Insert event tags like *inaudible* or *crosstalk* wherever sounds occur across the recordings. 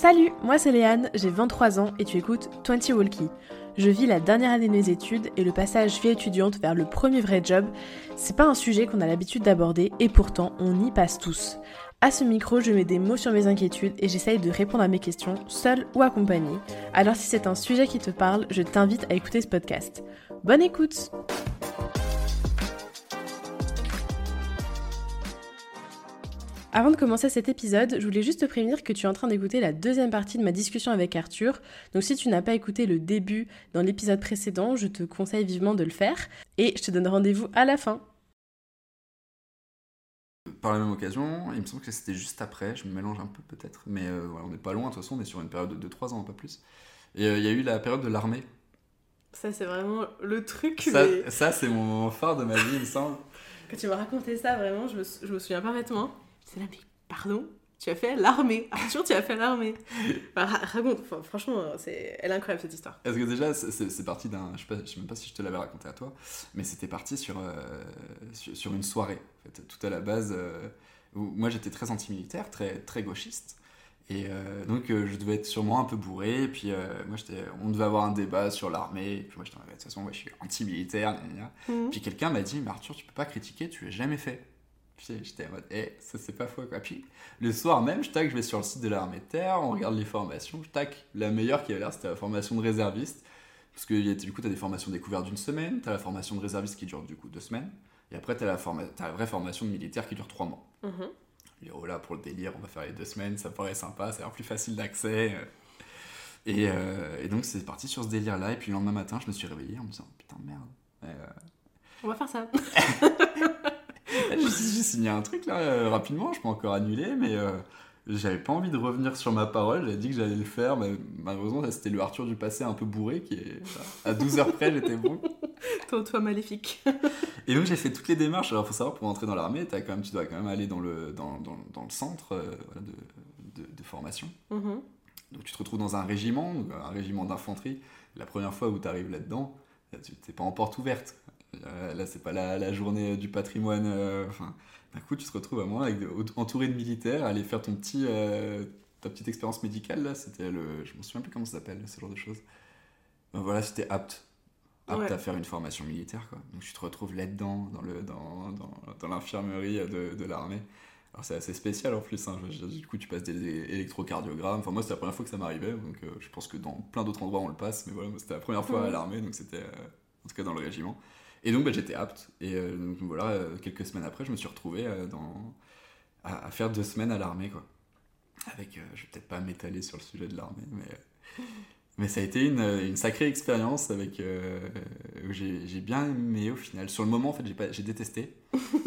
Salut, moi c'est Léane, j'ai 23 ans et tu écoutes 20 Walkie. Je vis la dernière année de mes études et le passage vie étudiante vers le premier vrai job, c'est pas un sujet qu'on a l'habitude d'aborder et pourtant on y passe tous. À ce micro, je mets des mots sur mes inquiétudes et j'essaye de répondre à mes questions, seule ou accompagnée. Alors si c'est un sujet qui te parle, je t'invite à écouter ce podcast. Bonne écoute Avant de commencer cet épisode, je voulais juste te prévenir que tu es en train d'écouter la deuxième partie de ma discussion avec Arthur. Donc si tu n'as pas écouté le début dans l'épisode précédent, je te conseille vivement de le faire. Et je te donne rendez-vous à la fin. Par la même occasion, il me semble que c'était juste après, je me mélange un peu peut-être, mais euh, voilà, on n'est pas loin, de toute façon on est sur une période de 2-3 ans, pas plus. Et euh, il y a eu la période de l'armée. Ça c'est vraiment le truc. Ça, ça c'est mon moment phare de ma vie, il me semble. *laughs* Quand tu m'as raconté ça, vraiment, je me, je me souviens parfaitement. C'est là, mais pardon tu as fait l'armée. Arthur, tu as fait l'armée. raconte, franchement, c'est... elle est incroyable cette histoire. Parce que déjà, c'est, parti d'un. Je ne sais, même pas si je te l'avais raconté à toi, mais c'était parti sur, euh, sur, une soirée. En fait, tout à la base, euh, où moi j'étais très anti-militaire, très, très gauchiste. Et euh, donc je devais être sûrement un peu bourré. Et puis moi, j'étais, on devait avoir un débat sur l'armée. Et puis moi, j'étais de toute façon, moi, je suis anti-militaire. Mmh. Puis quelqu'un m'a dit, mais Arthur, tu peux pas critiquer, tu l'as jamais fait. J'étais en mode, eh, ça c'est pas faux quoi. Puis le soir même, je tac, je vais sur le site de l'armée de terre, on regarde les formations, je tac, la meilleure qui avait l'air, c'était la formation de réserviste. Parce que du coup, tu as des formations découvertes d'une semaine, tu as la formation de réserviste qui dure du coup deux semaines, et après, tu as, la la vraie formation de militaire qui dure trois mois. Mm-hmm. Et oh là, pour le délire, on va faire les deux semaines, ça paraît sympa, ça a l'air plus facile d'accès. Et, euh, et, donc, c'est parti sur ce délire-là, et puis le lendemain matin, je me suis réveillé en me disant, putain, merde. Euh, on va faire ça. *laughs* J'ai signé un truc là euh, rapidement, je peux encore annuler, mais euh, j'avais pas envie de revenir sur ma parole. J'avais dit que j'allais le faire, mais malheureusement, c'était le Arthur du passé un peu bourré qui est à 12 heures près, j'étais bon. *laughs* toi, toi maléfique. Et donc j'ai fait toutes les démarches. Alors faut savoir, pour entrer dans l'armée, quand même, tu dois quand même aller dans le, dans, dans, dans le centre euh, de, de, formation. Mm-hmm. Donc tu te retrouves dans un régiment, un régiment d'infanterie. La première fois où tu arrives là-dedans, tu n'es pas en porte ouverte. Euh, là, c'est pas la, journée du patrimoine. Euh, enfin, d'un coup, tu te retrouves à moi avec, entouré de militaires, aller faire ton petit, euh, ta petite expérience médicale. Là, c'était le, je me souviens plus comment ça s'appelle, ce genre de choses. Ben voilà, c'était apte, apte à faire une formation militaire, quoi. Donc, tu te retrouves là-dedans, dans le, dans, dans, dans l'infirmerie de, de l'armée. Alors c'est assez spécial en plus, hein. du coup tu passes des électrocardiogrammes, enfin moi c'était la première fois que ça m'arrivait, donc je pense que dans plein d'autres endroits on le passe, mais voilà, c'était la première fois à l'armée, donc c'était en tout cas dans le régiment. Et donc bah, j'étais apte. Et euh, donc voilà, euh, quelques semaines après, je me suis retrouvé euh, dans, à, faire deux semaines à l'armée. quoi. Avec, je vais peut-être pas m'étaler sur le sujet de l'armée, mais, mais ça a été une, une sacrée expérience avec, où j'ai bien aimé au final. Sur le moment, en fait, j'ai détesté.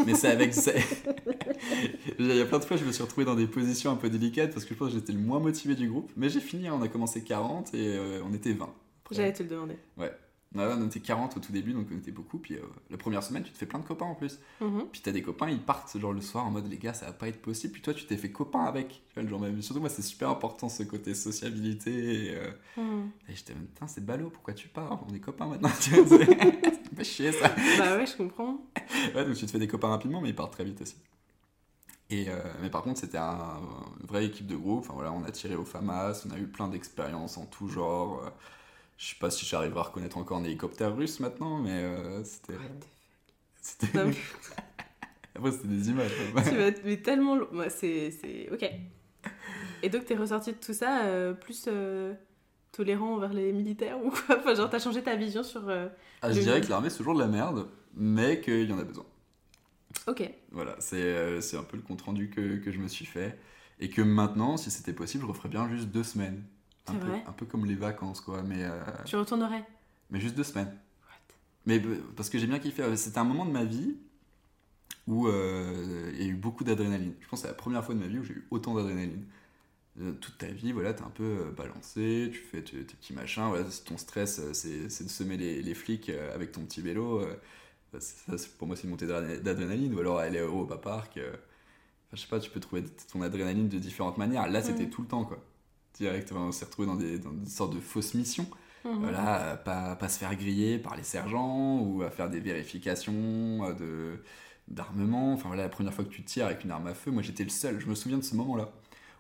Mais c'est avec. *laughs* Il y a plein de fois, je me suis retrouvé dans des positions un peu délicates parce que je pense que j'étais le moins motivé du groupe. Mais j'ai fini, hein, on a commencé 40 et on était 20. J'allais te le demander. Ouais on était 40 au tout début, donc on était beaucoup. Puis euh, la première semaine, tu te fais plein de copains en plus. Mhm. Puis t'as des copains, ils partent genre le soir en mode les gars, ça va pas être possible. Puis toi, tu t'es fait copain avec. Tu vois, même. Surtout, moi, c'est super important ce côté sociabilité. Et, euh, mhm. et j'étais même, putain, c'est ballot, pourquoi tu pars? On est copains maintenant. *laughs* Vois, ça chier ça. Bah ouais, je comprends. ouais, donc tu te fais des copains rapidement, mais ils partent très vite aussi. Et euh, mais par contre, c'était un, une vraie équipe de groupe. Enfin, voilà, on a tiré au FAMAS, on a eu plein d'expériences en tout genre. Je sais pas si j'arrive à reconnaître encore un hélicoptère russe maintenant, mais euh, c'était. C'était. *laughs* Après, c'était des images. tu vas mais tellement. c'est, c'est. Ok. Et donc, t'es ressorti de tout ça euh, plus euh, tolérant envers les militaires ou quoi? Enfin, genre, t'as changé ta vision sur. ah, je dirais que l'armée, c'est toujours de la merde, mais qu'il y en a besoin. Ok. Voilà, c'est, c'est un peu le compte rendu que, que je me suis fait. Et que maintenant, si c'était possible, je referais bien juste deux semaines. Un peu, un peu, comme les vacances, quoi. Mais, euh, Tu retournerais Mais juste deux semaines. Mais parce que j'ai bien kiffé. C'était un moment de ma vie où euh, il y a eu beaucoup d'adrénaline. Je pense que c'est la première fois de ma vie où j'ai eu autant d'adrénaline. Euh, toute ta vie, voilà, t'es un peu balancé, tu fais tes, petits machins. Voilà, ton stress, c'est de semer les, les, flics avec ton petit vélo. Ça, pour moi, c'est une montée d'adrénaline. Ou alors aller au Europa Park. je sais pas, tu peux trouver ton adrénaline de différentes manières. Là, c'était tout le temps, quoi direct. on s'est retrouvé dans des, dans des sortes de fausses missions. Mhm. Voilà, pas, pas se faire griller par les sergents ou à faire des vérifications euh, de d'armement. Enfin voilà, la première fois que tu tires avec une arme à feu, moi j'étais le seul. Je me souviens de ce moment-là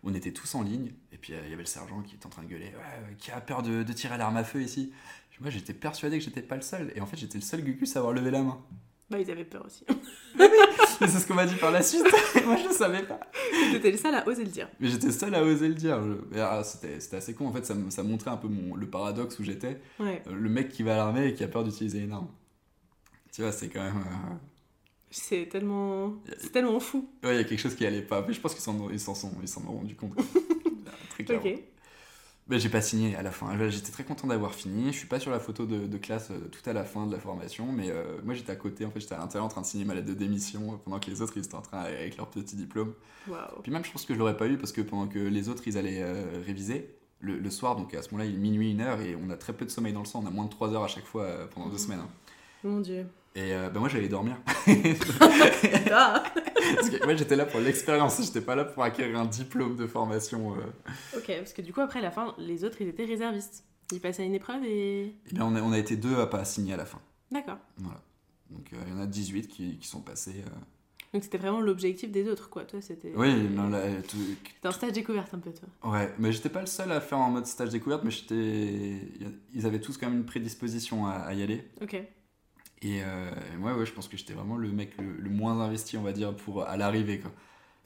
on était tous en ligne, et puis il y avait le sergent qui était en train de gueuler, qui a peur de, de tirer l'arme à feu ici Moi j'étais persuadé que j'étais pas le seul, et en fait j'étais le seul Gugus à avoir levé la main. Bah, ils avaient peur aussi. *laughs* c'est ce qu'on m'a dit par la suite. *laughs* *laughs* Moi, je savais pas. J'étais le seul à oser le dire. Mais j'étais seul à oser le dire. Ah, c'était assez con. En fait, ça, ça montrait un peu mon, le paradoxe où j'étais. Euh, le mec qui va à l'armée et qui a peur d'utiliser une arme. Tu vois, c'est quand même. Euh, c'est tellement. C'est tellement fou. Ouais, il y a quelque chose qui allait pas. Mais je pense qu'ils s'en sont, ils s'en ont rendu compte. *laughs* Très clairement. Ok. Mais j'ai pas signé à la fin. J'étais très content d'avoir fini. Je suis pas sur la photo de, classe euh, tout à la fin de la formation, mais euh, moi j'étais à côté. En fait, j'étais à l'intérieur en train de signer ma lettre de démission euh, pendant que les autres ils étaient en train avec leur petit diplôme. Puis même, je pense que je l'aurais pas eu parce que pendant que les autres ils allaient réviser le, soir, donc à ce moment-là, il est minuit, une heure et on a très peu de sommeil dans le sang. On a moins de 3 heures à chaque fois pendant deux mmh. semaines. Hein. Mon dieu. Et ben moi j'allais dormir. *laughs* *laughs* Parce que moi j'étais là pour l'expérience, j'étais pas là pour acquérir un diplôme de formation. Euh. Ok, parce que du coup après à la fin, les autres ils étaient réservistes. Ils passaient à une épreuve et. Eh bien on a, on a été deux à pas signer à la fin. D'accord. Voilà. Donc euh, il y en a 18 qui, qui sont passés. Donc c'était vraiment l'objectif des autres, quoi. Toi, c'était. Oui, non, là. C'était un stage découverte un peu, toi. Ouais, mais j'étais pas le seul à faire en mode stage découverte, mais j'étais. Ils avaient tous quand même une prédisposition à, à y aller. Ok. Et euh, moi, ouais, je pense que j'étais vraiment le mec le, moins investi, on va dire, pour à l'arrivée. Quoi.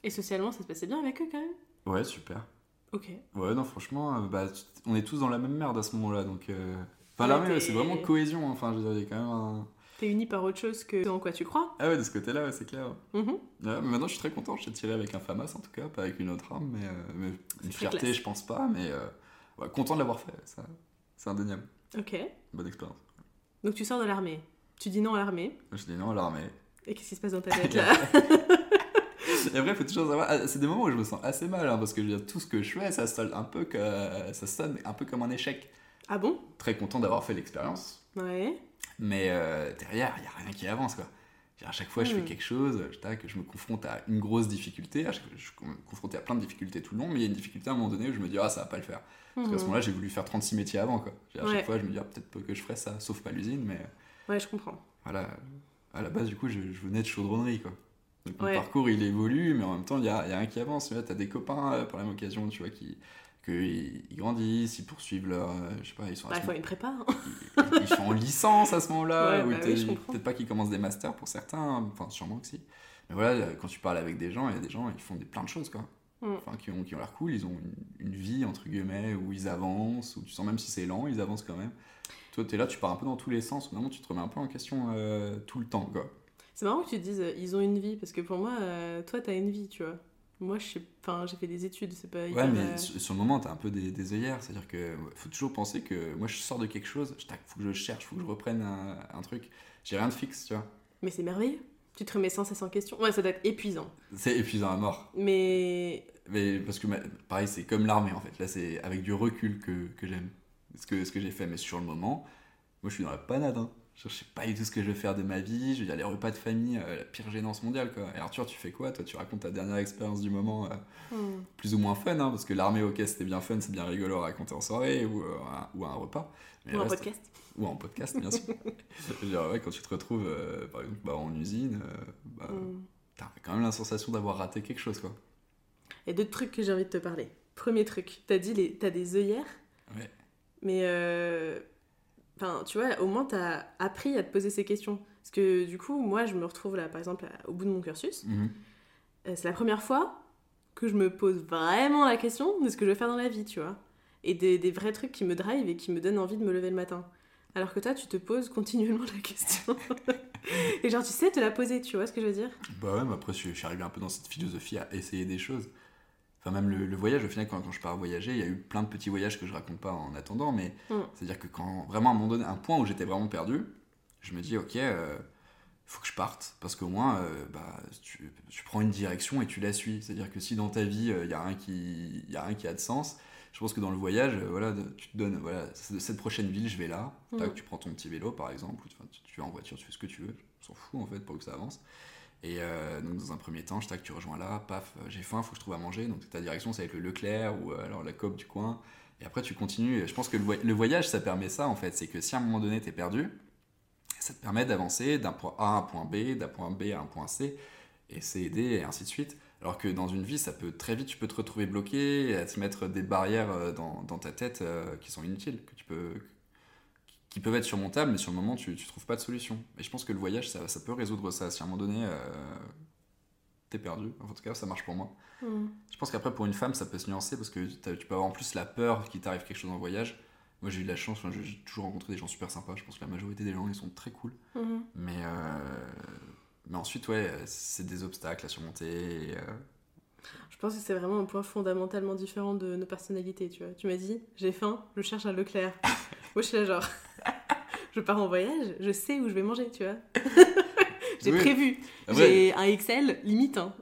Et socialement, ça se passait bien avec eux quand même? Ouais, super. Ok. Ouais, non, franchement, euh, bah, on est tous dans la même merde à ce moment-là. Donc, euh... Enfin, l'armée, c'est vraiment cohésion. Hein. Enfin, je veux dire, il y a quand même un. T'es uni par autre chose que en quoi tu crois? Ah ouais, de ce côté-là, c'est clair. Mm-hmm. ouais, mais maintenant, je suis très content. J'ai tiré avec un FAMAS, en tout cas, pas avec une autre arme. Mais, euh, une fierté, je pense pas. Mais ouais, content de l'avoir fait. Ça, c'est indéniable. Ok. Bonne expérience. Donc, tu sors de l'armée tu dis non à l'armée. Je dis non à l'armée. Et qu'est-ce qui se passe dans ta tête là *laughs* Et après, il faut toujours savoir. Ah, c'est des moments où je me sens assez mal, hein, parce que je veux dire, tout ce que je fais, ça sonne un peu, que, ça sonne un peu comme un échec. Ah bon? Très content d'avoir fait l'expérience. Ouais. Mais euh, derrière, il n'y a rien qui avance, quoi. À chaque fois, je fais hmm. quelque chose, je, je me confronte à une grosse difficulté. Je suis confronté à plein de difficultés tout le long, mais il y a une difficulté à un moment donné où je me dis, ah, ça va pas le faire. Parce qu'à ce hmm. moment-là, j'ai voulu faire 36 métiers avant, quoi. À chaque fois, je me dis, ah, peut-être que je ferais ça, sauf pas l'usine, mais. Ouais, je comprends. Voilà, à la base, du coup, je, venais de chaudronnerie, quoi. Donc, mon parcours, il évolue, mais en même temps, il y a, y a, rien qui avance. Tu as des copains, euh, par la même occasion, tu vois, qui ils, grandissent, ils poursuivent leur. Euh, je sais pas, ils sont. Bah, il faut une prépa. Hein. Ils, sont en licence à ce moment-là. Ouais, bah Peut-être pas qu'ils commencent des masters pour certains, enfin, sûrement que si. Mais voilà, quand tu parles avec des gens, il y a des gens, ils font des, plein de choses, quoi. Mm. Enfin, qui ont, qui ont l'air cool, ils ont une, une, vie, entre guillemets, où ils avancent, où tu sens même si c'est lent, ils avancent quand même. Toi, tu es là, tu pars un peu dans tous les sens. Vraiment, tu te remets un peu en question euh, tout le temps. quoi. C'est marrant que tu te dises, euh, ils ont une vie, parce que pour moi, euh, toi, tu as une vie, tu vois. Moi, j'ai fait des études, c'est pas. Ouais, mais sur le moment, tu as un peu des, des œillères. C'est-à-dire que faut toujours penser que moi, je sors de quelque chose, il faut que je cherche, faut que je reprenne un, un truc. J'ai rien de fixe, tu vois. Mais c'est merveilleux. Tu te remets sans cesse en question. Ouais, ça doit être épuisant. C'est épuisant à mort. Mais. Mais parce que, pareil, c'est comme l'armée, en fait. Là, c'est avec du recul que, que j'aime ce que, ce que j'ai fait. Mais sur le moment, moi, je suis dans la panade. Hein. Je sais pas du tout ce que je vais faire de ma vie. Je veux dire, les repas de famille, euh, la pire gênance mondiale. Quoi. Et Arthur, tu fais quoi? Toi, tu racontes ta dernière expérience du moment, euh, hmm. plus ou moins fun, hein, parce que l'armée, ok, c'était bien fun, c'est bien rigolo à raconter en soirée ou, euh, ou à un repas. ou en podcast. Ou en podcast, bien sûr. *laughs* dire, ouais, quand tu te retrouves, par exemple, bah, en usine, bah, hmm. t'as quand même la sensation d'avoir raté quelque chose. Quoi. Et deux trucs que j'ai envie de te parler. Premier truc, t'as dit les... t'as des œillères? Ouais. Mais Enfin, tu vois, au moins, tu as appris à te poser ces questions. Parce que du coup, moi, je me retrouve là, par exemple, au bout de mon cursus. Mhm. Euh, c'est la première fois que je me pose vraiment la question de ce que je vais faire dans la vie, tu vois. Et des, des vrais trucs qui me drive et qui me donnent envie de me lever le matin. Alors que toi, tu te poses continuellement *laughs* la question. et genre, tu sais te la poser, tu vois ce que je veux dire? Bah ouais, mais après, je suis arrivé un peu dans cette philosophie à essayer des choses. Enfin, même le, voyage, au final, quand, quand, je pars voyager, il y a eu plein de petits voyages que je raconte pas en attendant, mais mm. c'est-à-dire que quand vraiment à un moment donné, un point où j'étais vraiment perdu, je me dis, ok, il euh, faut que je parte, parce qu'au moins, euh, bah, tu, prends une direction et tu la suis. C'est-à-dire que si dans ta vie, il euh, y, a rien qui, y a rien qui a de sens, je pense que dans le voyage, voilà, tu te donnes, voilà, cette prochaine ville, je vais là, mm. tu prends ton petit vélo par exemple, ou tu, tu, vas en voiture, tu fais ce que tu veux, on s'en fout en fait pour que ça avance. Et euh, donc, dans un premier temps, je tac, tu rejoins là, paf, euh, j'ai faim, faut que je trouve à manger. Donc, ta direction, ça va être le Leclerc ou euh, alors la COP du coin. Et après, tu continues. Je pense que le, voyage, ça permet ça, en fait. C'est que si à un moment donné, tu es perdu, ça te permet d'avancer d'un point A à un point B, d'un point B à un point C, et C et D, et ainsi de suite. Alors que dans une vie, ça peut très vite, tu peux te retrouver bloqué, à te mettre des barrières dans, ta tête qui sont inutiles, que tu peux, qui peuvent être surmontables, mais sur le moment, tu ne trouves pas de solution. Et je pense que le voyage, ça, ça peut résoudre ça. Si à un moment donné, euh, t'es perdu, en tout cas, ça marche pour moi. Mm. Je pense qu'après, pour une femme, ça peut se nuancer parce que tu peux avoir en plus la peur qu'il t'arrive quelque chose en voyage. Moi, j'ai eu de la chance, enfin, j'ai toujours rencontré des gens super sympas. Je pense que la majorité des gens, ils sont très cool. Mhm. Mais, euh, mais ensuite, ouais, c'est des obstacles à surmonter. et, euh, Je pense que c'est vraiment un point fondamentalement différent de nos personnalités, tu vois. Tu m'as dit, j'ai faim, je cherche un Leclerc. *laughs* Moi, je suis là genre, *laughs* je pars en voyage, je sais où je vais manger, tu vois. *laughs* j'ai Oui. prévu. Après- J'ai un Excel limite, hein.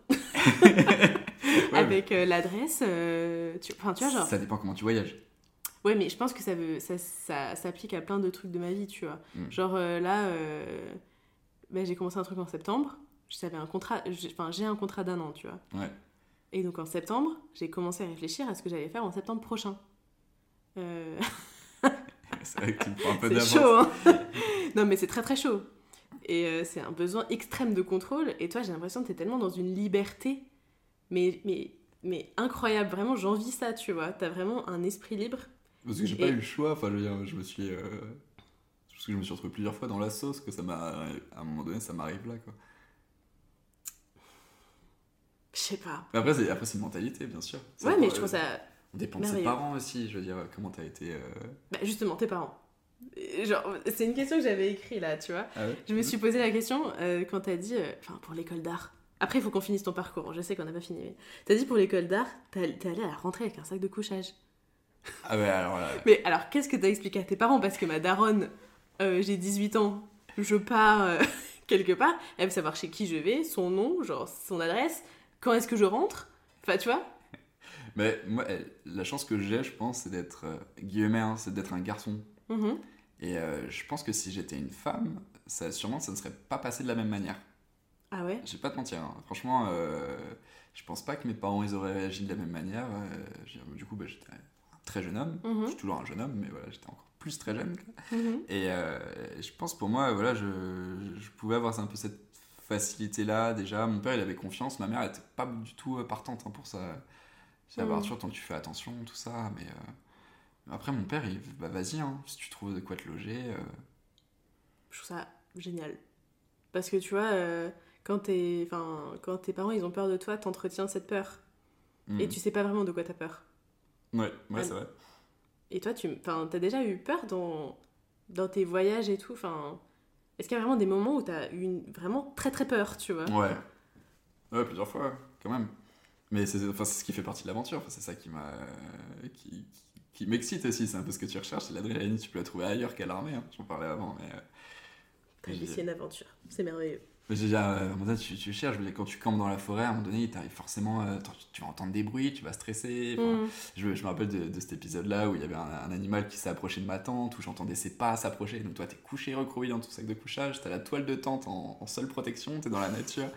Ouais, avec euh, l'adresse. euh, tu... Enfin, tu vois, genre. Ça dépend comment tu voyages. Ouais, mais je pense que ça, veut, ça, ça s'applique à plein de trucs de ma vie, tu vois. Mm. Genre euh, là, euh, ben, j'ai commencé un truc en septembre. J'avais un contrat, j'ai- enfin j'ai un contrat d'un an, tu vois. Ouais. Et donc en septembre, j'ai commencé à réfléchir à ce que j'allais faire en septembre prochain. Euh, *laughs* C'est vrai que tu me prends un peu c'est d'avance. chaud, hein Non, mais c'est très très chaud. Et euh, c'est un besoin extrême de contrôle. Et toi, j'ai l'impression que t'es tellement dans une liberté, mais, mais, mais incroyable. Vraiment, j'envie ça, tu vois. T'as vraiment un esprit libre. Parce que j'ai pas Et- eu le choix. Enfin, je veux dire, je me suis. euh, Parce que je me suis retrouvé plusieurs fois dans la sauce, que ça m'a. À un moment donné, ça m'arrive là, quoi. Je sais pas. Mais après, c'est après, c'est une mentalité, bien sûr. Ça Ouais, mais je trouve euh, ça On dépend de ses parents aussi. Je veux dire, comment t'as été. euh, Bah, justement, tes parents. Genre, c'est une question que j'avais écrite là, tu vois. Ah ouais Je me suis posé la question euh, quand t'as dit, euh, enfin pour l'école d'art. Après, il faut qu'on finisse ton parcours. Je sais qu'on n'a pas fini. Mais... T'as dit pour l'école d'art, t'es allé à la rentrée avec un sac de couchage. Ah ouais, alors là. Mais alors, qu'est-ce que t'as expliqué à tes parents? Parce que ma daronne, euh, j'ai 18 ans, je pars euh, *laughs* quelque part, elle veut savoir chez qui je vais, son nom, genre son adresse, quand est-ce que je rentre? Enfin, tu vois? Mais moi, la chance que j'ai, je pense, c'est d'être. euh, guillemets, hein, c'est d'être un garçon. Mhm. Et euh, je pense que si j'étais une femme, ça, sûrement ça ne serait pas passé de la même manière. Ah ouais? Je vais pas te mentir, hein. franchement, euh, je pense pas que mes parents ils auraient réagi de la même manière. euh, du coup, bah, j'étais un très jeune homme. Mhm. Je suis toujours un jeune homme, mais voilà, j'étais encore plus très jeune. Mhm. Et euh, je pense pour moi, voilà, je, je pouvais avoir un peu cette facilité-là déjà. Mon père, il avait confiance. Ma mère, elle était pas du tout euh, partante hein, pour ça. C'est à. Arthur, tant que tu fais attention, tout ça. Mais euh, après, mon père, il, bah vas-y, hein, si tu trouves de quoi te loger. euh, Je trouve ça génial. Parce que tu vois, euh, quand, t'es- enfin, quand tes parents ils ont peur de toi, t'entretiens cette peur. hmm. Et tu sais pas vraiment de quoi t'as peur. Ouais, ouais, Ah, c'est vrai. Et toi, tu enfin, t'as déjà eu peur dans, dans tes voyages et tout enfin, Est-ce qu'il y a vraiment des moments où t'as eu une- vraiment très très peur, tu vois? Ouais. Ouais, plusieurs fois, quand même. Mais c'est enfin, ce qui fait partie de l'aventure. Enfin, c'est ça qui m'a. qui, qui, qui m'excite aussi. C'est un peu ce que tu recherches. C'est l'adrénaline, tu peux la trouver ailleurs qu'à l'armée. Hein. J'en parlais avant. Mais, euh, T'as une aventure, c'est merveilleux. Mais j'ai déjà. euh, à un moment donné, tu, tu cherches. mais Quand tu campes dans la forêt, à un moment donné, il t'arrive forcément. euh, tu- vas entendre des bruits, tu vas stresser. Enfin, Mm. je, je me rappelle de, de cet épisode-là où il y avait un, un animal qui s'est approché de ma tente, où j'entendais ses pas s'approcher. Donc toi, t'es couché, recroquevillé dans ton sac de couchage, t'as la toile de tente en, en seule protection, t'es dans la nature,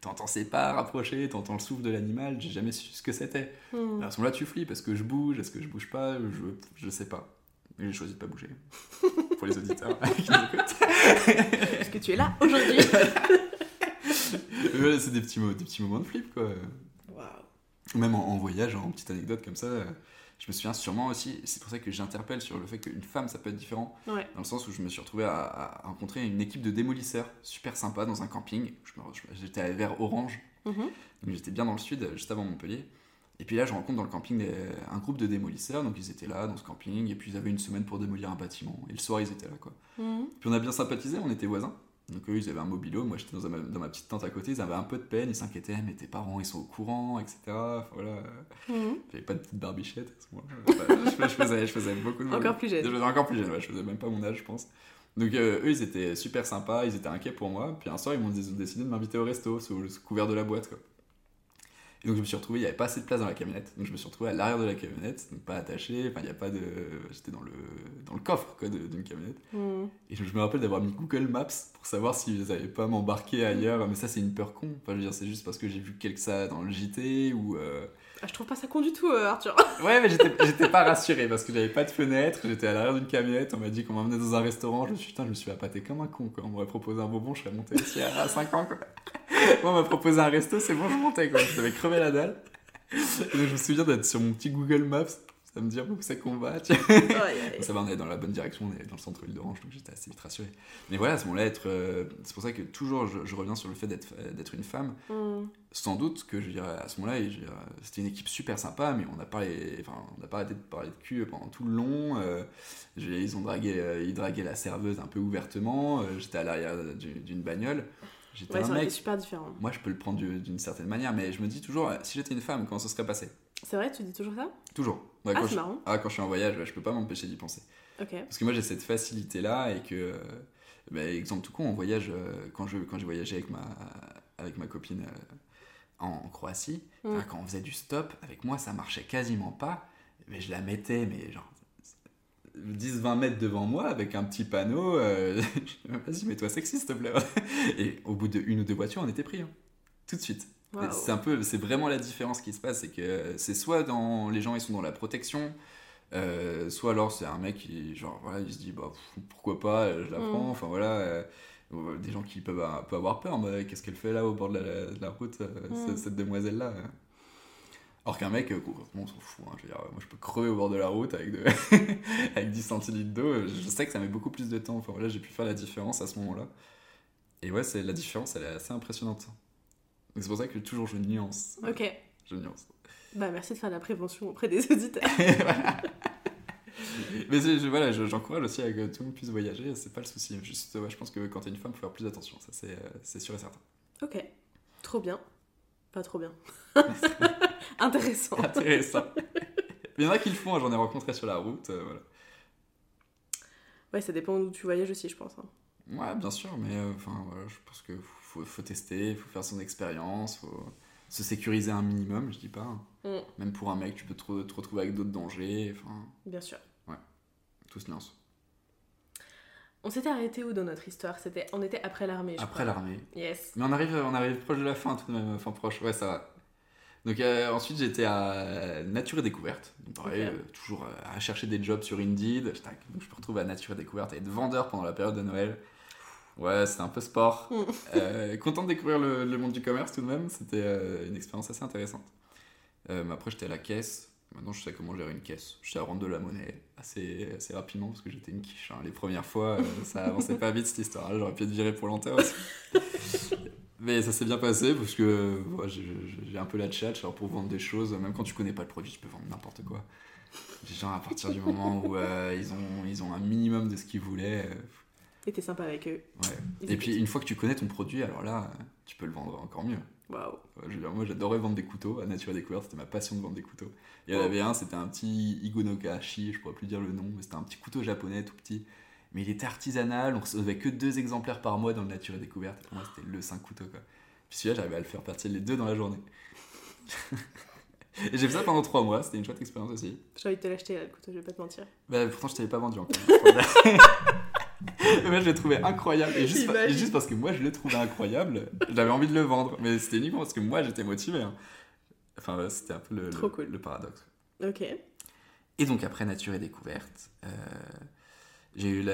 t'entends ses pas rapprocher, t'entends le souffle de l'animal. J'ai jamais su ce que c'était. Mm. À ce moment-là, tu flippes. Est-ce que je bouge Est-ce que je bouge pas je, je sais pas. Mais j'ai choisi de pas bouger. *laughs* Pour les auditeurs qui *laughs* que tu es là aujourd'hui. *laughs* Voilà, c'est des petits, des petits moments de flip, quoi. Waouh. Même en, en voyage, en petite anecdote comme ça, je me souviens sûrement aussi, c'est pour ça que j'interpelle sur le fait qu'une femme, ça peut être différent, Ouais. dans le sens où je me suis retrouvé à, à rencontrer une équipe de démolisseurs super sympa dans un camping. J'étais à vers Orange, Mhm. donc j'étais bien dans le sud, juste avant Montpellier. Et puis là, je rencontre dans le camping un groupe de démolisseurs, donc ils étaient là dans ce camping, et puis ils avaient une semaine pour démolir un bâtiment, et le soir, ils étaient là, quoi. Mhm. Puis on a bien sympathisé, on était voisins. Donc eux, ils avaient un mobilo, moi j'étais dans, ma- dans ma petite tente à côté, ils avaient un peu de peine, ils s'inquiétaient, mais tes parents, ils sont au courant, etc. Enfin, voilà. Mhm. J'avais pas de petite barbichette à ce je, je faisais, je faisais beaucoup de *laughs* Encore plus Je jeune. faisais encore plus jeune, ouais, je faisais même pas mon âge, je pense. Donc euh, eux, ils étaient super sympas, ils étaient inquiets pour moi. Puis un soir, ils m'ont décidé de m'inviter au resto, sous le couvert de la boîte, quoi. Et donc je me suis retrouvé, il n'y avait pas assez de place dans la camionnette, donc je me suis retrouvé à l'arrière de la camionnette, donc pas attaché, enfin il n'y a pas de... J'étais dans le, dans le coffre, quoi, d'une camionnette. Mhm. Et je me rappelle d'avoir mis Google Maps pour savoir si je n'avaient pas m'embarquer ailleurs, mais ça c'est une peur con. Enfin, je veux dire, c'est juste parce que j'ai vu quelque ça dans le JT ou. euh, Ah, je trouve pas ça con du tout, euh, Arthur. *laughs* Ouais, mais j'étais pas rassuré parce que j'avais pas de fenêtre, j'étais à l'arrière d'une camionnette, on m'a dit qu'on m'emmenait dans un restaurant, je me suis putain, je me suis comme un con quoi. On m'aurait proposé un bonbon, je serais monté ici à 5 ans quoi. Moi, on m'a proposé un resto, c'est bon, je montais quoi. J'avais crevé la dalle. je me souviens d'être sur mon petit Google Maps ça me dire où c'est qu'on va. *laughs* Ça va, on est dans la bonne direction, on est dans le centre-ville d'Orange, donc j'étais assez vite rassuré. Mais voilà, à ce moment-là, euh, c'est pour ça que toujours je, reviens sur le fait d'être, d'être une femme. Mm. Sans doute que je dirais à ce moment-là, c'était une équipe super sympa, mais on n'a pas, enfin, on pas arrêté de parler de cul pendant tout le long. Euh, ils ont dragué, euh, ils draguaient la serveuse un peu ouvertement. j'étais à l'arrière d'une bagnole. J'étais un mec. super différent. Moi, je peux le prendre d'une certaine manière, mais je me dis toujours, si j'étais une femme, comment ça serait passé? C'est vrai, tu dis toujours ça? Toujours. Ah, c'est je... marrant. Ah, quand je suis en voyage, je peux pas m'empêcher d'y penser. Parce que moi, j'ai cette facilité-là et que, euh, bah, exemple tout con, on voyage, euh, quand, je, quand j'ai voyagé avec ma, avec ma copine euh, en, Croatie, mm. quand on faisait du stop, avec moi, ça marchait quasiment pas. Mais je la mettais, mais genre 10-20 mètres devant moi avec un petit panneau. *laughs* Vas-y, mets-toi sexy, s'il te plaît. *laughs* Et au bout d'une ou deux voitures, on était pris. Hein. Tout de suite. C'est un peu, c'est vraiment la différence qui se passe, c'est que c'est soit dans les gens ils sont dans la protection, euh, soit alors c'est un mec qui genre voilà il se dit bah pourquoi pas, je la mm. prends, enfin voilà. Euh, des gens qui peuvent, avoir peur, mais qu'est-ce qu'elle fait là au bord de la, route, mm. cette demoiselle là alors qu'un mec, euh, on s'en fout. Hein, je veux dire, moi, je peux crever au bord de la route avec, *laughs* avec 10 centilitres d'eau. Je sais que ça met beaucoup plus de temps. Enfin, voilà, j'ai pu faire la différence à ce moment-là. Et ouais, c'est, la différence, elle est assez impressionnante. Donc c'est pour ça que toujours je nuance. Ok. Je nuance. Bah, merci de faire de la prévention auprès des auditeurs. *laughs* Mais je, voilà, j'encourage aussi à que tout le monde puisse voyager, c'est pas le souci. Juste, ouais, je pense que quand t'es une femme, il faut faire plus attention, ça c'est, euh, c'est sûr et certain. Ok, trop bien. Pas trop bien. *laughs* Intéressant. Intéressant. Il y en a qui le font, hein, j'en ai rencontré sur la route. Euh, voilà. Ouais, ça dépend d'où tu voyages aussi, je pense. Hein. Ouais, bien sûr, mais euh, enfin, voilà, je pense qu'il faut, faut, tester, faut faire son expérience, faut se sécuriser un minimum, je dis pas. Hein. Mm. Même pour un mec, tu peux te, retrouver avec d'autres dangers. Enfin, bien sûr. Ouais, tout se lance. On s'était arrêté où dans notre histoire? C'était, On était après l'armée. Après l'armée. Yes. Mais on arrive, on arrive proche de la fin tout de même, enfin proche, ouais, ça va. Donc euh, ensuite j'étais à Nature et Découverte, donc pareil, euh, toujours euh, à chercher des jobs sur Indeed. Donc je me retrouve à Nature et Découverte et être vendeur pendant la période de Noël. Ouais, c'était un peu sport. Mm. content de découvrir le, monde du commerce tout de même, c'était une expérience assez intéressante. mais après j'étais à la caisse, maintenant je sais comment gérer une caisse. Je sais à rendre de la monnaie assez, assez rapidement parce que j'étais une quiche. Hein. Les premières fois, ça avançait pas vite cette histoire. J'aurais pu être viré pour lenteur aussi. Mais ça s'est bien passé parce que j'ai un peu la chat alors pour vendre des choses. Même quand tu connais pas le produit, tu peux vendre n'importe quoi. Les gens, à partir du moment où euh, ils, ont, ils ont un minimum de ce qu'ils voulaient. Et t'es sympa avec eux. Ouais. Et puis une fois que tu connais ton produit, alors là, tu peux le vendre encore mieux. Waouh. Moi, j'adorais vendre des couteaux. À Nature et Découverte, c'était ma passion de vendre des couteaux. Il y en avait un, c'était un petit Igonokashi, je pourrais plus dire le nom, mais c'était un petit couteau japonais tout petit mais il était artisanal, on recevait que deux exemplaires par mois dans le Nature et Découverte. pour moi, c'était le 5 couteaux. Quoi. Puis celui-là, j'arrivais à le faire partir les deux dans la journée. *laughs* et j'ai fait ça pendant trois mois, c'était une chouette expérience aussi. J'ai envie de te l'acheter, le couteau, je vais pas te mentir. Bah, pourtant, je t'avais pas vendu encore. *laughs* *laughs* moi, je l'ai trouvé incroyable. Et juste, juste, parce que moi, je l'ai trouvé incroyable, j'avais envie de le vendre. Mais c'était uniquement parce que moi, j'étais motivé. Hein. Enfin, c'était un peu le, le, paradoxe. Ok. Et donc, après Nature et Découverte, euh, j'ai eu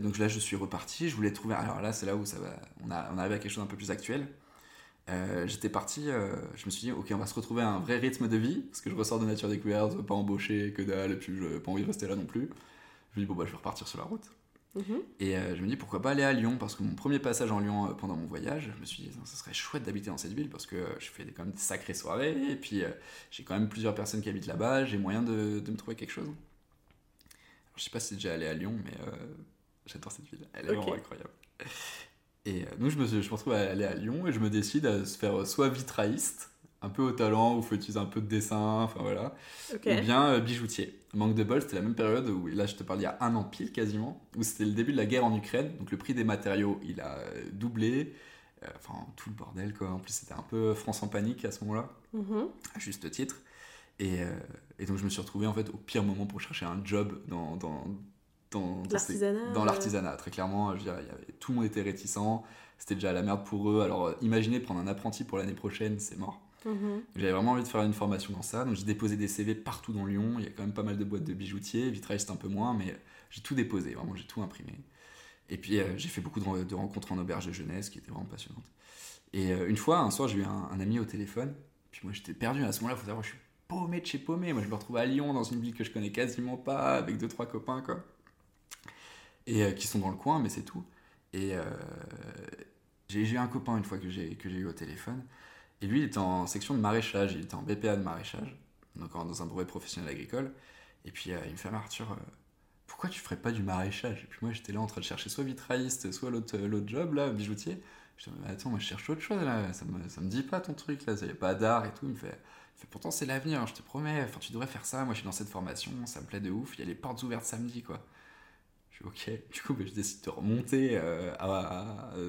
donc là je suis reparti je voulais trouver alors là c'est là où ça va on a on arrive à quelque chose d'un peu plus actuel euh, j'étais parti euh, je me suis dit ok on va se retrouver à un vrai rythme de vie parce que je ressors de nature découverte pas embauché que dalle et puis je pas envie de rester là non plus je me dis bon bah je vais repartir sur la route mhm. et euh, je me dis pourquoi pas aller à Lyon? Parce que mon premier passage en Lyon pendant mon voyage je me suis dit ça serait chouette d'habiter dans cette ville parce que je fais quand même des sacrées soirées et puis j'ai quand même plusieurs personnes qui habitent là-bas j'ai moyen de, de me trouver quelque chose je sais pas si c'est déjà allé à Lyon, mais euh, j'adore cette ville. Elle est vraiment incroyable. Et euh, donc, je me, je me retrouve à aller à Lyon et je me décide à se faire soit vitrailliste, un peu au talent, où il faut utiliser un peu de dessin, enfin voilà, ou bien euh, bijoutier. Manque de bol, c'était la même période où, là je te parle il y a un an pile quasiment, où c'était le début de la guerre en Ukraine, donc le prix des matériaux il a doublé, enfin tout le bordel quoi, en plus c'était un peu France en panique à ce moment-là, mm-hmm. à juste titre. Et, euh, et, donc je me suis retrouvé en fait au pire moment pour chercher un job dans, dans, dans, l'artisanat. Dans l'artisanat, très clairement. Je veux tout le monde était réticent, c'était déjà la merde pour eux. Alors euh, imaginez prendre un apprenti pour l'année prochaine, c'est mort. Mhm. J'avais vraiment envie de faire une formation dans ça, donc j'ai déposé des CV partout dans Lyon. Il y a quand même pas mal de boîtes de bijoutiers, vitrailliste un peu moins, mais j'ai tout déposé, vraiment j'ai tout imprimé. Et puis euh, j'ai fait beaucoup de, rencontres en auberge de jeunesse qui étaient vraiment passionnantes. Et une fois, un soir, j'ai eu un, ami au téléphone. Puis moi, j'étais perdu à ce moment-là. Faut savoir, je suis paumé de chez paumé. Moi, je me retrouve à Lyon, dans une ville que je connais quasiment pas, avec deux, trois copains, quoi. Et qui sont dans le coin, mais c'est tout. Et j'ai eu un copain une fois que j'ai eu au téléphone. Et lui, il était en section de maraîchage, il était en BPA de maraîchage, donc dans un brevet professionnel agricole. Et puis euh, il me fait Arthur, euh, pourquoi tu ferais pas du maraîchage? Et puis moi, j'étais là en train de chercher soit vitrailliste, soit l'autre job, là, bijoutier. Je dis, attends, moi je cherche autre chose là, ça me, ça me dit pas ton truc là, il n'y a pas d'art et tout. Il me fait, pourtant c'est l'avenir, je te promets, enfin, tu devrais faire ça. Moi je suis dans cette formation, ça me plaît de ouf, il y a les portes ouvertes samedi quoi. Je ok, du coup, ben, je décide de remonter euh,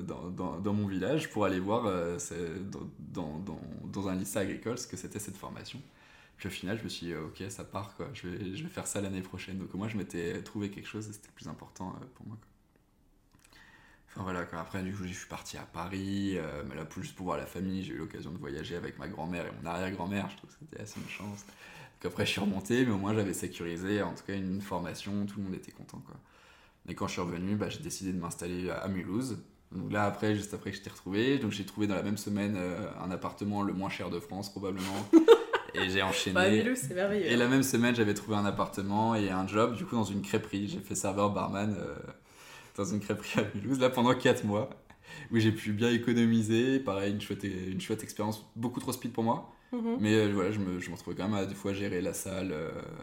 dans, mon village pour aller voir euh, dans, un lycée agricole ce que c'était cette formation. Puis au final, je me suis dit, ok, ça part. Je, vais, faire ça l'année prochaine. Donc moi, je m'étais trouvé quelque chose et c'était plus important euh, pour moi. Enfin voilà, quoi. après, du coup, je suis parti à Paris, mais là, juste pour voir la famille, j'ai eu l'occasion de voyager avec ma grand-mère et mon arrière-grand-mère. Je trouve que c'était assez une chance. Donc après, je suis remonté, mais au moins, j'avais sécurisé, en tout cas, une formation, tout le monde était content. Et quand je suis revenu, bah, j'ai décidé de m'installer à Mulhouse. Donc là, après, juste après que je t'ai retrouvé, donc j'ai trouvé dans la même semaine euh, un appartement le moins cher de France, probablement. *laughs* et j'ai enchaîné. Bah, Mulhouse, c'est merveilleux. Et la même semaine, j'avais trouvé un appartement et un job, du coup, dans une crêperie. J'ai fait serveur barman euh, dans une crêperie à Mulhouse, là, pendant 4 mois, où j'ai pu bien économiser. Pareil, une chouette, une chouette expérience, beaucoup trop speed pour moi. Mhm. Mais euh, voilà, je me, je me retrouvais quand même à des fois gérer la salle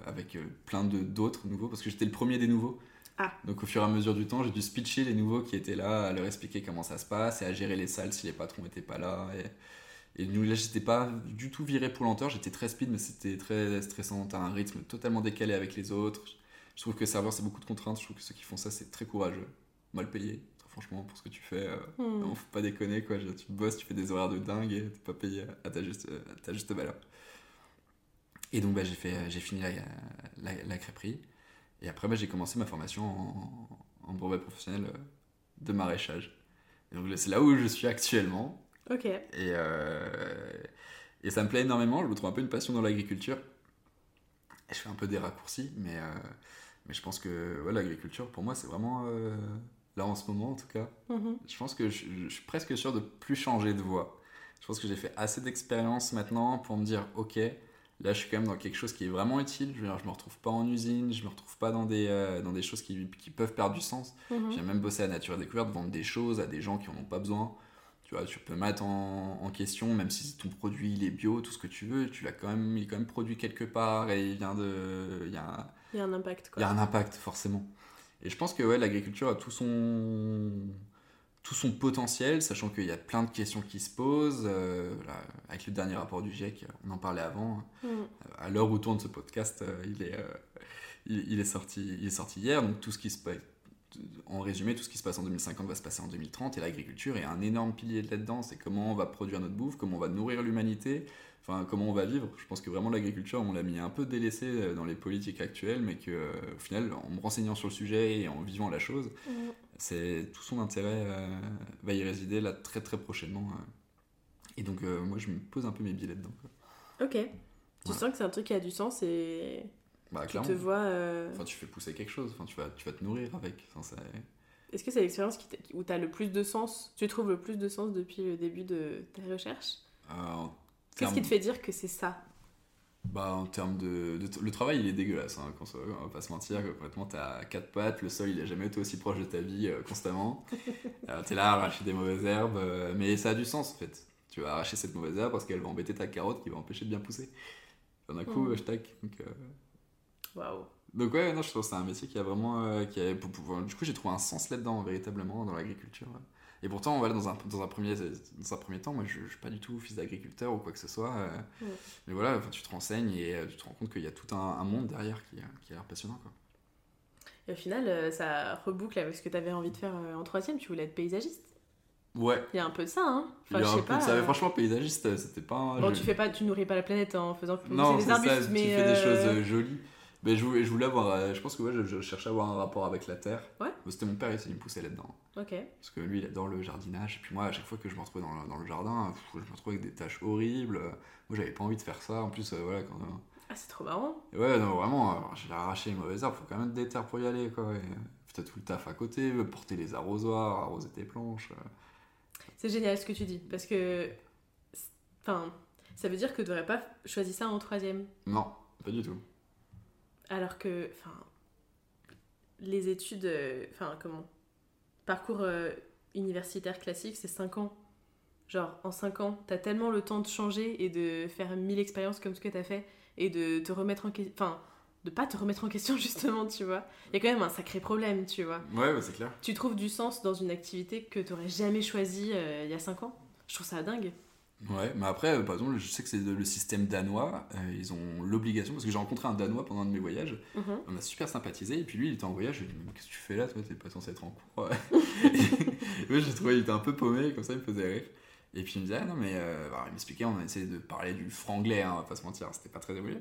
avec plein d'autres nouveaux, parce que j'étais le premier des nouveaux. Ah. Donc au fur et à mesure du temps, j'ai dû speecher les nouveaux qui étaient là, à leur expliquer comment ça se passe et à gérer les salles si les patrons n'étaient pas là. Et, et nous, là, j'étais pas du tout viré pour lenteur, j'étais très speed, mais c'était très stressant. T'as un rythme totalement décalé avec les autres. Je trouve que serveur, c'est beaucoup de contraintes. Je trouve que ceux qui font ça, c'est très courageux, mal payé. Franchement, pour ce que tu fais, euh, hmm. faut pas déconner quoi. Tu bosses, tu fais des horaires de dingue et t'es pas payé à ta juste, à ta juste valeur. Et donc, bah, j'ai, fait, j'ai fini la, la, la crêperie. Et après, bah, j'ai commencé ma formation en, brevet professionnel euh, de maraîchage. Et donc c'est là où je suis actuellement. Ok. Et, euh, et ça me plaît énormément. Je me trouve un peu une passion dans l'agriculture. Je fais un peu des raccourcis, mais, euh, mais je pense que l'agriculture, pour moi, c'est vraiment là en ce moment, en tout cas. Mm-hmm. Je pense que je, je, suis presque sûr de plus changer de voie. Je pense que j'ai fait assez d'expérience maintenant pour me dire, ok, Là, je suis quand même dans quelque chose qui est vraiment utile. Je veux dire, je me retrouve pas en usine, je me retrouve pas dans des, euh, dans des choses qui, qui, peuvent perdre du sens. Mhm. J'ai même bossé à Nature et Découverte, vendre des choses à des gens qui en ont pas besoin. Tu vois, tu peux mettre en, en, question, même si ton produit il est bio, tout ce que tu veux, tu l'as quand même, il est quand même produit quelque part et il vient de, il y a un, il y a un impact. Quoi. Il y a un impact forcément. Et je pense que ouais, l'agriculture a tout son tout son potentiel, sachant qu'il y a plein de questions qui se posent. Euh, avec le dernier rapport du GIEC, on en parlait avant. Mm. À l'heure où tourne ce podcast, euh, il, est, euh, il, est sorti, il est sorti hier. Donc tout ce qui se passe, en résumé, tout ce qui se passe en 2050 va se passer en 2030. Et l'agriculture est un énorme pilier là-dedans. C'est comment on va produire notre bouffe, comment on va nourrir l'humanité, enfin comment on va vivre. Je pense que vraiment l'agriculture, on l'a mis un peu délaissé dans les politiques actuelles, mais que au final, en me renseignant sur le sujet et en vivant la chose, mm c'est tout son intérêt euh, va y résider là très très prochainement. Euh. Et donc euh, moi je me pose un peu mes billets dedans. Ok. Tu sens que c'est un truc qui a du sens et bah, tu te vois. Enfin tu fais pousser quelque chose. Enfin tu vas tu vas te nourrir avec. Enfin, Est-ce que c'est l'expérience où tu as le plus de sens Tu trouves le plus de sens depuis le début de ta recherche? Qu'est-ce qui te fait dire que c'est ça? Bah, en termes de, Le travail, il est dégueulasse, hein, on va pas se mentir. Complètement, t'as quatre pattes, le sol, il a jamais été aussi proche de ta vie euh, constamment. *laughs* euh, t'es là à arracher des mauvaises herbes, euh, mais ça a du sens en fait. Tu vas arracher cette mauvaise herbe parce qu'elle va embêter ta carotte qui va empêcher de bien pousser. D'un coup, je tac. Donc, euh, Waouh. Donc, ouais, non, je trouve que c'est un métier qui a vraiment. qui a, du coup, j'ai trouvé un sens là-dedans, véritablement, dans l'agriculture. Et pourtant, voilà, dans, un, dans, un premier, dans un premier temps, moi je ne suis pas du tout fils d'agriculteur ou quoi que ce soit. Euh, mais voilà, tu te renseignes et euh, tu te rends compte qu'il y a tout un, monde derrière qui, qui a l'air passionnant. Quoi. Et au final, euh, ça reboucle avec ce que tu avais envie de faire en troisième. Tu voulais être paysagiste. Ouais. Il y a un peu de ça, hein. Enfin, de ça. franchement, paysagiste, c'était pas. Bon, tu fais pas, tu nourris pas la planète en faisant non, des arbustes, mais. Tu fais des choses jolies. Mais je, voulais, je voulais avoir. Euh, je pense que ouais, je, cherchais à avoir un rapport avec la terre. Ouais. C'était mon père, il me poussait là-dedans. Ok. Parce que lui, il adore le jardinage. Et puis moi, à chaque fois que je me retrouvais dans le, dans le jardin, je me retrouvais avec des tâches horribles. Moi, j'avais pas envie de faire ça. En plus, euh, voilà, quand. Euh, ah, c'est trop marrant. Ouais, non, vraiment, j'ai arraché les mauvaises herbes. Faut quand même des terres pour y aller, quoi. Et, tout le taf à côté, porter les arrosoirs, arroser tes planches. C'est génial ce que tu dis, parce que. Enfin, ça veut dire que tu n'aurais pas choisi ça en troisième. Non, pas du tout. Alors que. Enfin. Les études. euh, Enfin, comment Parcours euh, universitaire classique, c'est 5 ans. Genre, en 5 ans, t'as tellement le temps de changer et de faire mille expériences comme ce que t'as fait et de te remettre en question. Enfin, de pas te remettre en question, *laughs* justement, tu vois. Il y a quand même un sacré problème, tu vois. Ouais, ouais, c'est clair. Tu trouves du sens dans une activité que t'aurais jamais choisie euh, il y a 5 ans Je trouve ça dingue. Ouais, mais après, euh, par exemple, je sais que c'est le système danois, euh, ils ont l'obligation, parce que j'ai rencontré un danois pendant un de mes voyages, Mhm. on a super sympathisé, et puis lui, il était en voyage, je lui ai dit, mais qu'est-ce que tu fais là, toi, t'es pas censé être en cours. *laughs* et moi, j'ai trouvé, il était un peu paumé, comme ça, il me faisait rire. Et puis il me disait, ah non, mais euh, alors, il m'expliquait, on a essayé de parler du franglais, hein, on va pas se mentir, c'était pas très évolué.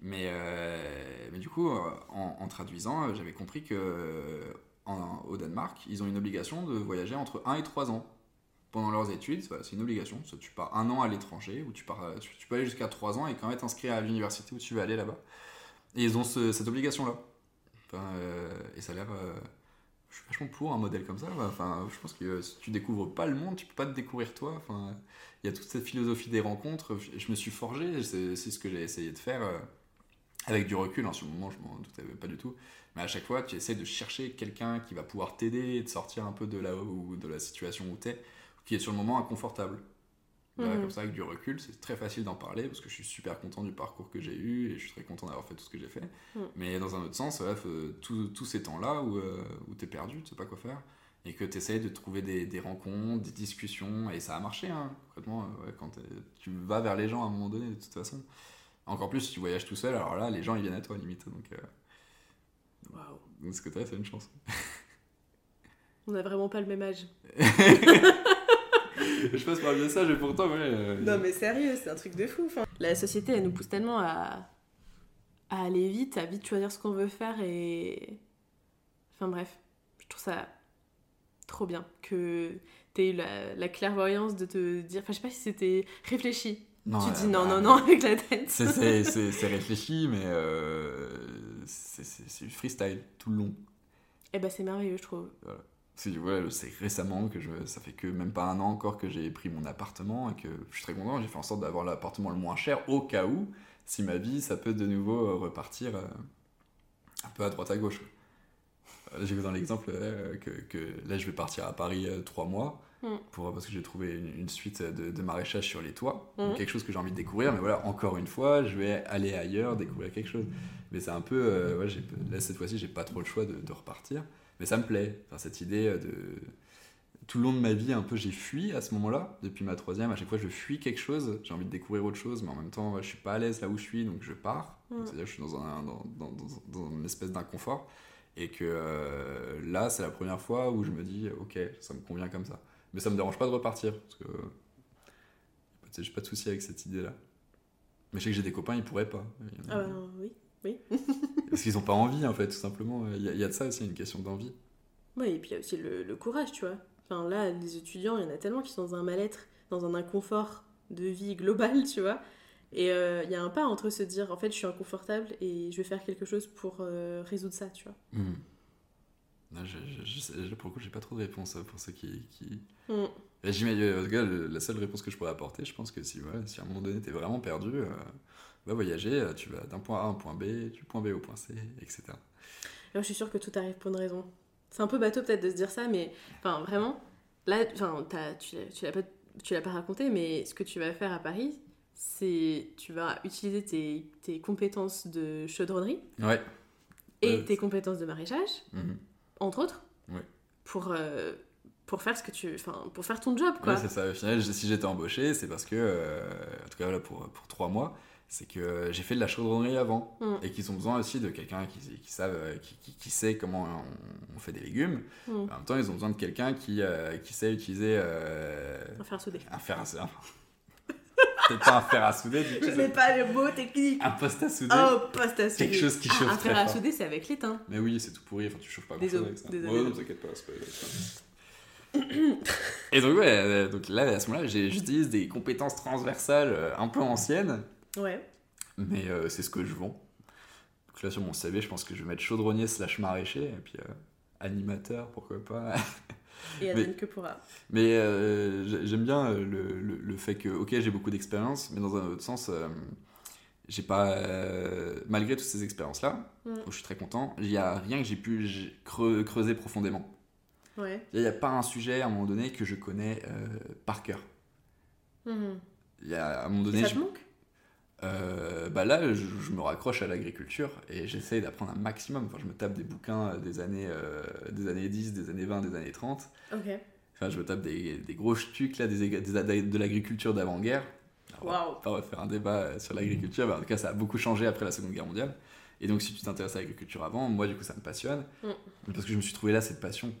Mais, euh, mais du coup, euh, en, en traduisant, euh, j'avais compris que euh, en- au Danemark, ils ont une obligation de voyager entre 1 et 3 ans pendant leurs études. C'est une obligation. Soit tu pars un an à l'étranger, ou tu, pars, euh, tu, peux aller jusqu'à 3 ans et quand même être inscrit à l'université où tu veux aller là-bas. Et ils ont ce- cette obligation-là. Euh, et ça a l'air. euh, je suis vachement pour un modèle comme ça. Enfin, je pense que si tu découvres pas le monde, tu peux pas te découvrir toi. Enfin, il y a toute cette philosophie des rencontres. Je, me suis forgé. C'est ce que j'ai essayé de faire. avec du recul, sur le moment, je m'en doutais pas du tout. Mais à chaque fois, tu essaies de chercher quelqu'un qui va pouvoir t'aider et de sortir un peu de là où, de la situation où tu es, qui est sur le moment inconfortable. Là, Mhm. Comme ça, avec du recul, c'est très facile d'en parler parce que je suis super content du parcours que j'ai eu et je suis très content d'avoir fait tout ce que j'ai fait. Mhm. Mais dans un autre sens, faut- tous ces temps-là où, euh, où tu es perdu, tu sais pas quoi faire, et que tu essayes de trouver des, des rencontres, des discussions, et ça a marché, hein, concrètement, euh, ouais, quand t'es- tu vas vers les gens à un moment donné, de toute façon. Encore plus si tu voyages tout seul, alors là, les gens ils viennent à toi limite. Donc, euh, Waouh. donc ce que t'as, c'est une chance. On a vraiment pas le même âge. *laughs* je passe par le message et pourtant, ouais. euh, Non mais sérieux, c'est un truc de fou. Enfin, la société, elle nous pousse tellement à, à aller vite, à vite choisir ce qu'on veut faire et... Enfin bref, je trouve ça trop bien que t'aies eu la, la clairvoyance de te dire... Enfin je sais pas si c'était réfléchi. non, tu euh, dis non, bah, non, non avec la tête. C'est- *laughs* réfléchi, mais euh, c'est du freestyle tout le long. Eh ben c'est merveilleux, je trouve. C'est ouais, c'est récemment que je, ça fait que même pas un an encore que j'ai pris mon appartement et que je suis très content. J'ai fait en sorte d'avoir l'appartement le moins cher au cas où, si ma vie, ça peut de nouveau euh, repartir euh, un peu à droite à gauche. Euh, J'ai dans l'exemple que, que là je vais partir à Paris trois mois Mm. pour, parce que j'ai trouvé une, une suite de, de maraîchage sur les toits, Mm. Quelque chose que j'ai envie de découvrir. Mais voilà, encore une fois, je vais aller ailleurs, découvrir quelque chose. Mais c'est un peu, euh, ouais, là cette fois-ci, j'ai pas trop le choix de, de repartir. Mais ça me plaît, enfin, cette idée euh, de tout le long de ma vie, un peu, j'ai fui à ce moment-là. Depuis ma troisième, à chaque fois, je fuis quelque chose. J'ai envie de découvrir autre chose, mais en même temps, je suis pas à l'aise là où je suis, donc je pars. Mm. C'est-à-dire que je suis dans, un, dans, dans, une espèce d'inconfort. Et que euh, là, c'est la première fois où je me dis, ok, ça me convient comme ça. Mais ça me dérange pas de repartir, parce que j'ai pas de souci avec cette idée-là. Mais je sais que j'ai des copains, ils pourraient pas. Il y en a- Ah ben oui. *laughs* Parce qu'ils ont pas envie, en fait, tout simplement. Il y, a- il y a de ça aussi, une question d'envie. Ouais, et puis il y a aussi le, le courage, tu vois. Enfin, là, les étudiants, il y en a tellement qui sont dans un mal-être, dans un inconfort de vie global, tu vois. Et euh, il y a un pas entre se dire, en fait, je suis inconfortable et je vais faire quelque chose pour euh, résoudre ça, tu vois. Non, je, je- pour le coup, j'ai pas trop de réponse euh, pour ceux qui. qui... Mm. Et j'imagine- la seule réponse que je pourrais apporter, je pense que si, ouais, si à un moment donné t'es vraiment perdu, euh, va voyager, euh, tu vas d'un point A à un point B, du point B au point C, etc. Alors, je suis sûre que tout arrive pour une raison. C'est un peu bateau peut-être de se dire ça, mais enfin, vraiment, là, enfin, tu l'as- tu l'as pas, tu l'as pas raconté, mais ce que tu vas faire à Paris, c'est tu vas utiliser tes, tes compétences de chaudronnerie Ouais. et tes compétences de maraîchage. Mhm. entre autres, Ouais. pour, euh, pour faire ce que tu, enfin, pour faire ton job, quoi. Ouais, c'est ça. Au final, si j'étais embauché, c'est parce que, euh, en tout cas là, pour, pour trois mois, c'est que j'ai fait de la chaudronnerie avant Mm. et qu'ils ont besoin aussi de quelqu'un qui, qui, savent, euh, qui, qui, qui sait comment on, on fait des légumes. Mm. En même temps, ils ont besoin de quelqu'un qui, euh, qui sait utiliser euh, Un fer à souder. un fer à souder. *laughs* Peut-être pas un fer à souder, du coup, *laughs* Je c'est sais pas le mot technique. un poste à souder. Oh, poste à souder. Quelque chose qui Ah, chauffe Un fer à souder, c'est avec l'étain. Mais oui, c'est tout pourri, enfin tu chauffes pas grand Désolé, chose avec ça. désolé. Ouais, non, t'inquiète pas, c'est pas Et donc, ouais, euh, donc là, à ce moment-là, j'utilise des compétences transversales euh, un peu anciennes, Ouais. mais euh, c'est ce que je vends. Donc là, sur mon CV, je pense que je vais mettre chaudronnier slash maraîcher, et puis euh, animateur, pourquoi pas. Et advienne que pourra. Mais euh, j'aime bien le, le, le, fait que, ok, j'ai beaucoup d'expérience, mais dans un autre sens, j'ai pas. malgré toutes ces expériences-là, mm. je suis très content, il n'y a rien que j'ai pu creuser profondément. Ouais. Il n'y a, pas un sujet à un moment donné que je connais par cœur. Mm-hmm. Il y a à un moment donné. ça te manque? Euh, bah là, je, me raccroche à l'agriculture et j'essaye d'apprendre un maximum. Enfin, je me tape des bouquins des années, euh, des années 10, des années 20, des années 30. Enfin, je me tape des, des gros trucs là, des, de l'agriculture d'avant-guerre. Wow. On va faire un débat sur l'agriculture. Bah, en tout cas, ça a beaucoup changé après la Seconde Guerre mondiale. Et donc, si tu t'intéresses à l'agriculture avant, moi, du coup, ça me passionne. Mm. Parce que je me suis trouvé là cette passion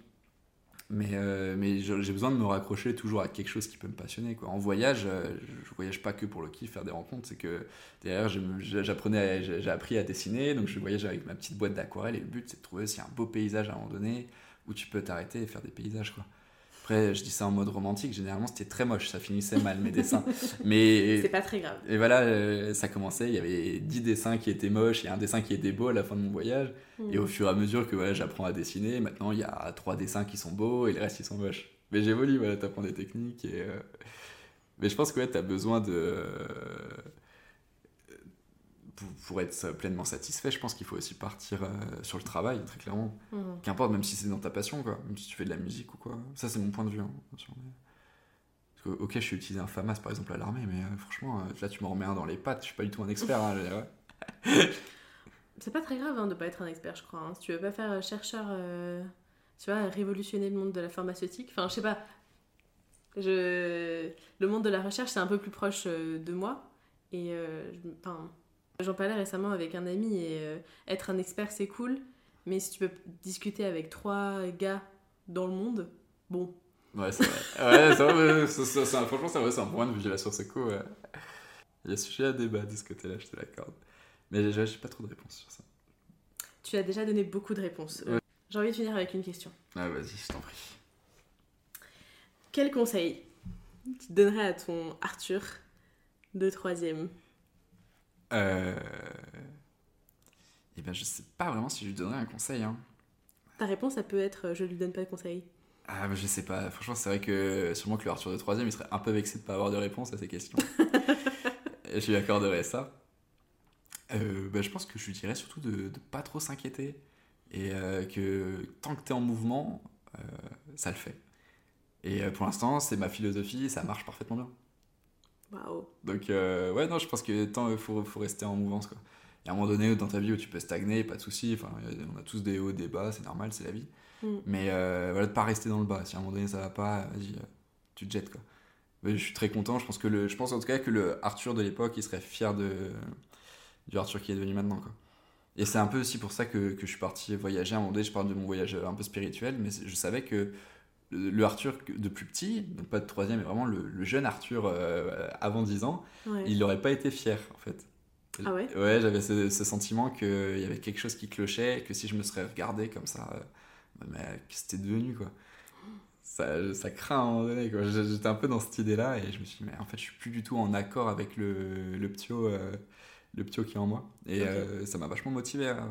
mais, euh, j'ai besoin de me raccrocher toujours à quelque chose qui peut me passionner. Quoi. En voyage, euh, je voyage pas que pour le kiff, faire des rencontres. C'est que derrière, j'apprenais, j'ai appris à dessiner, donc je voyage avec ma petite boîte d'aquarelle. Et le but, c'est de trouver aussi un beau paysage à un moment donné où tu peux t'arrêter et faire des paysages. Quoi. Après, je dis ça en mode romantique, généralement c'était très moche, ça finissait mal mes dessins. *laughs* Mais. C'est pas très grave. Et voilà, euh, ça commençait, il y avait 10 dessins qui étaient moches et un dessin qui était beau à la fin de mon voyage. Et au fur et à mesure que voilà, j'apprends à dessiner, maintenant il y a 3 dessins qui sont beaux et les restes ils sont moches. Mais j'évolue, voilà, t'apprends des techniques et. Euh, mais je pense que ouais, t'as besoin de pour, être pleinement satisfait, je pense qu'il faut aussi partir euh, sur le travail, très clairement. Mhm. Qu'importe, même si c'est dans ta passion, quoi. Même si tu fais de la musique ou quoi. Ça, c'est mon point de vue. Hein, Parce que, ok, je suis utilisé un FAMAS par exemple à l'armée, mais euh, franchement, euh, là, tu me remets un dans les pattes. Je suis pas du tout un expert. Hein, *laughs* c'est pas très grave hein, de pas être un expert, je crois. Hein. Si tu veux pas faire chercheur, tu vois, révolutionner le monde de la pharmaceutique. Enfin, je sais pas. Je... Le monde de la recherche, c'est un peu plus proche de moi. Et enfin J'en parlais récemment avec un ami et euh, être un expert c'est cool, mais si tu peux discuter avec trois gars dans le monde, bon. Ouais, c'est vrai. ouais, ça, ça, franchement, c'est un point de vue la source éco. Il y a sujet à débat de ce côté-là, je te l'accorde. Mais j'ai pas trop de réponses sur ça. Tu as déjà donné beaucoup de réponses. J'ai envie de finir avec une question. Ah, vas-y, je t'en prie. Quel conseil tu donnerais à ton Arthur de troisième? Euh... Eh ben, je sais pas vraiment si je lui donnerais un conseil. Hein. Ta réponse, ça peut être je lui donne pas de conseil. Ah, bah, je sais pas. Franchement, c'est vrai que sûrement que le Arthur de 3 il serait un peu vexé de pas avoir de réponse à ces questions. *laughs* je lui accorderais ça. Euh, bah, je pense que je lui dirais surtout de, pas trop s'inquiéter. Et euh, que tant que tu es en mouvement, euh, ça le fait. Et pour l'instant, c'est ma philosophie et ça marche parfaitement bien. Donc, euh, ouais, non, je pense que tant faut, faut, rester en mouvance. Quoi. Il y a un moment donné dans ta vie où tu peux stagner, pas de soucis. Enfin, on a tous des hauts, des bas, c'est normal, c'est la vie. Mm. Mais euh, voilà, de pas rester dans le bas. Si à un moment donné ça va pas, vas-y, euh, tu te jettes. Quoi. Mais je suis très content. Je pense, que le, je pense en tout cas que le Arthur de l'époque, il serait fier de, du Arthur qui est devenu maintenant. Quoi. Et c'est un peu aussi pour ça que, que, je suis parti voyager. À un moment donné, je parle de mon voyage un peu spirituel, mais je savais que le Arthur de plus petit, donc pas de troisième, mais vraiment le, jeune Arthur euh, avant 10 ans, il n'aurait pas été fier en fait. Ah ouais Ouais, j'avais ce, sentiment qu'il y avait quelque chose qui clochait, que si je me serais regardé comme ça, euh, mais c'était devenu quoi? Ça, ça craint à un moment donné quoi. J'étais un peu dans cette idée-là et je me suis dit, mais en fait, je suis plus du tout en accord avec le, le ptio, euh, le ptio qui est en moi. Et ça m'a vachement motivé à,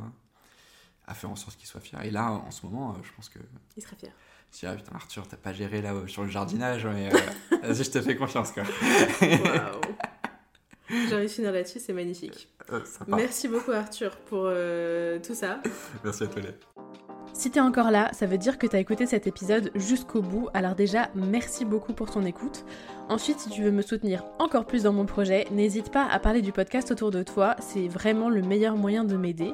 à faire en sorte qu'il soit fier. Et là, en ce moment, je pense que. Il serait fier. Dis, ah putain, Arthur, t'as pas géré là sur le jardinage, mais euh, *laughs* vas-y, je te fais confiance, quoi. Waouh! *laughs* J'ai envie de finir là-dessus, c'est magnifique. Euh, Merci beaucoup, Arthur, pour euh, tout ça. Merci à toi, Si t'es encore là, ça veut dire que t'as écouté cet épisode jusqu'au bout. Alors déjà, merci beaucoup pour ton écoute. Ensuite, si tu veux me soutenir encore plus dans mon projet, n'hésite pas à parler du podcast autour de toi. C'est vraiment le meilleur moyen de m'aider.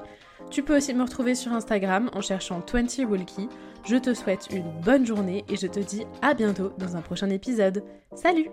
Tu peux aussi me retrouver sur Instagram en cherchant 20 Walkie. Je te souhaite une bonne journée et je te dis à bientôt dans un prochain épisode. Salut